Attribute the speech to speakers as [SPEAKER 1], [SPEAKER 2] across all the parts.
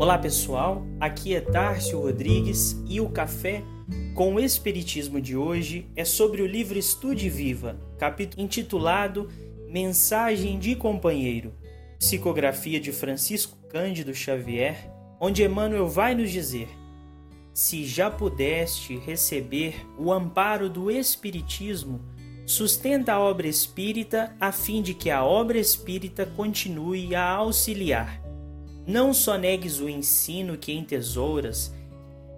[SPEAKER 1] Olá pessoal, aqui é Tárcio Rodrigues e o café com o Espiritismo de hoje é sobre o livro Estude Viva, capítulo intitulado Mensagem de Companheiro, psicografia de Francisco Cândido Xavier, onde Emmanuel vai nos dizer: Se já pudeste receber o amparo do Espiritismo, sustenta a obra espírita a fim de que a obra espírita continue a auxiliar não só negues o ensino que entesouras,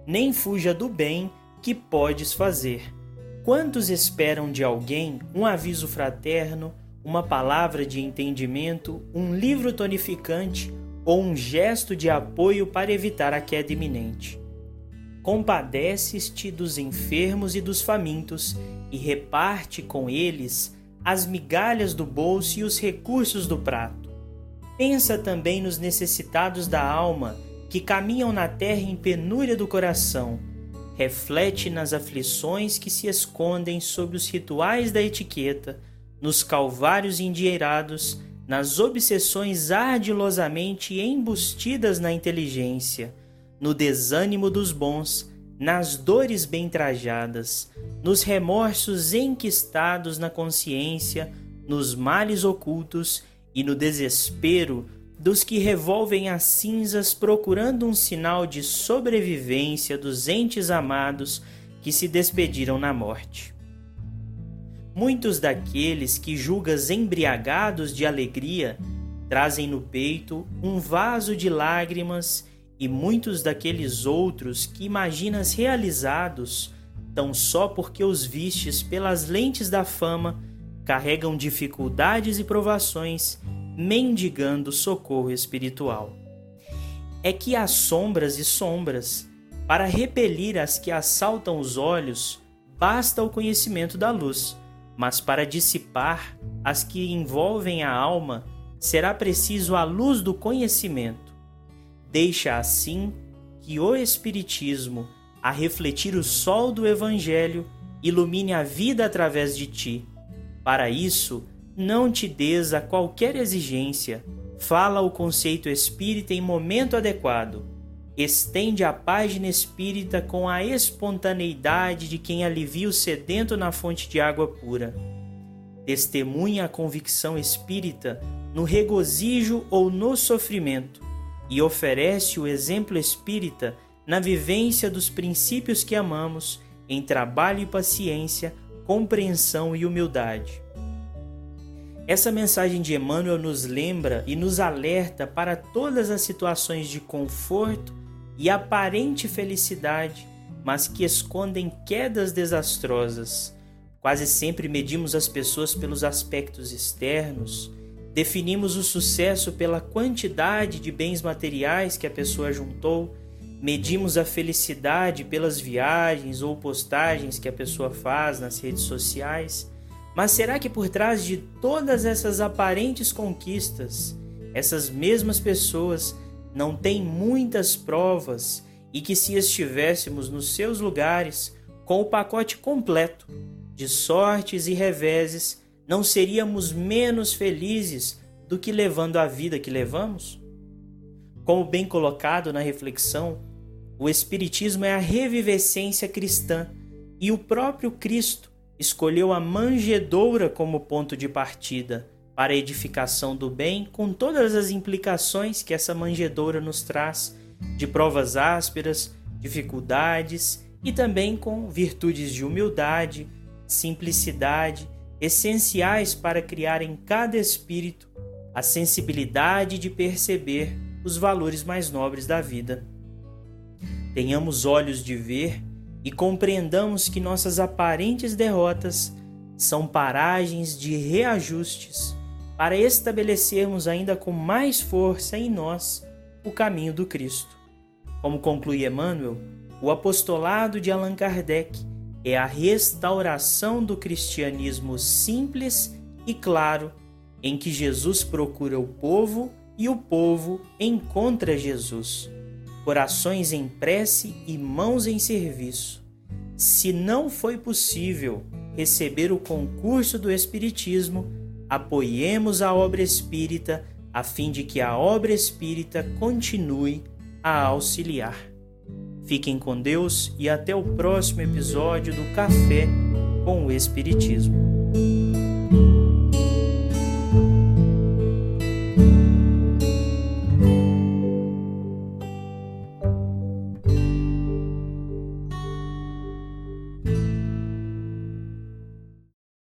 [SPEAKER 1] nem fuja do bem que podes fazer. Quantos esperam de alguém um aviso fraterno, uma palavra de entendimento, um livro tonificante ou um gesto de apoio para evitar a queda iminente? Compadeces-te dos enfermos e dos famintos e reparte com eles as migalhas do bolso e os recursos do prato Pensa também nos necessitados da alma que caminham na terra em penúria do coração. Reflete nas aflições que se escondem sob os rituais da etiqueta, nos calvários endieirados, nas obsessões ardilosamente embustidas na inteligência, no desânimo dos bons, nas dores bem trajadas, nos remorsos enquistados na consciência, nos males ocultos e no desespero dos que revolvem as cinzas procurando um sinal de sobrevivência dos entes amados que se despediram na morte. Muitos daqueles que julgas embriagados de alegria trazem no peito um vaso de lágrimas, e muitos daqueles outros que imaginas realizados, tão só porque os vistes pelas lentes da fama, carregam dificuldades e provações, mendigando socorro espiritual. É que há sombras e sombras. Para repelir as que assaltam os olhos, basta o conhecimento da luz, mas para dissipar as que envolvem a alma, será preciso a luz do conhecimento. Deixa assim que o Espiritismo, a refletir o sol do Evangelho, ilumine a vida através de ti para isso, não te des a qualquer exigência. Fala o conceito espírita em momento adequado. Estende a página espírita com a espontaneidade de quem alivia o sedento na fonte de água pura. Testemunha a convicção espírita no regozijo ou no sofrimento e oferece o exemplo espírita na vivência dos princípios que amamos, em trabalho e paciência, compreensão e humildade. Essa mensagem de Emmanuel nos lembra e nos alerta para todas as situações de conforto e aparente felicidade, mas que escondem quedas desastrosas. Quase sempre medimos as pessoas pelos aspectos externos, definimos o sucesso pela quantidade de bens materiais que a pessoa juntou, medimos a felicidade pelas viagens ou postagens que a pessoa faz nas redes sociais. Mas será que por trás de todas essas aparentes conquistas, essas mesmas pessoas não têm muitas provas e que se estivéssemos nos seus lugares com o pacote completo de sortes e reveses, não seríamos menos felizes do que levando a vida que levamos? Como bem colocado na reflexão, o Espiritismo é a revivescência cristã e o próprio Cristo escolheu a manjedoura como ponto de partida para a edificação do bem, com todas as implicações que essa manjedoura nos traz de provas ásperas, dificuldades e também com virtudes de humildade, simplicidade, essenciais para criar em cada espírito a sensibilidade de perceber os valores mais nobres da vida tenhamos olhos de ver e compreendamos que nossas aparentes derrotas são paragens de reajustes para estabelecermos ainda com mais força em nós o caminho do Cristo. Como conclui Emmanuel, o apostolado de Allan Kardec é a restauração do cristianismo simples e claro, em que Jesus procura o povo e o povo encontra Jesus corações em prece e mãos em serviço. Se não foi possível receber o concurso do Espiritismo, apoiemos a obra espírita a fim de que a obra espírita continue a auxiliar. Fiquem com Deus e até o próximo episódio do Café com o Espiritismo.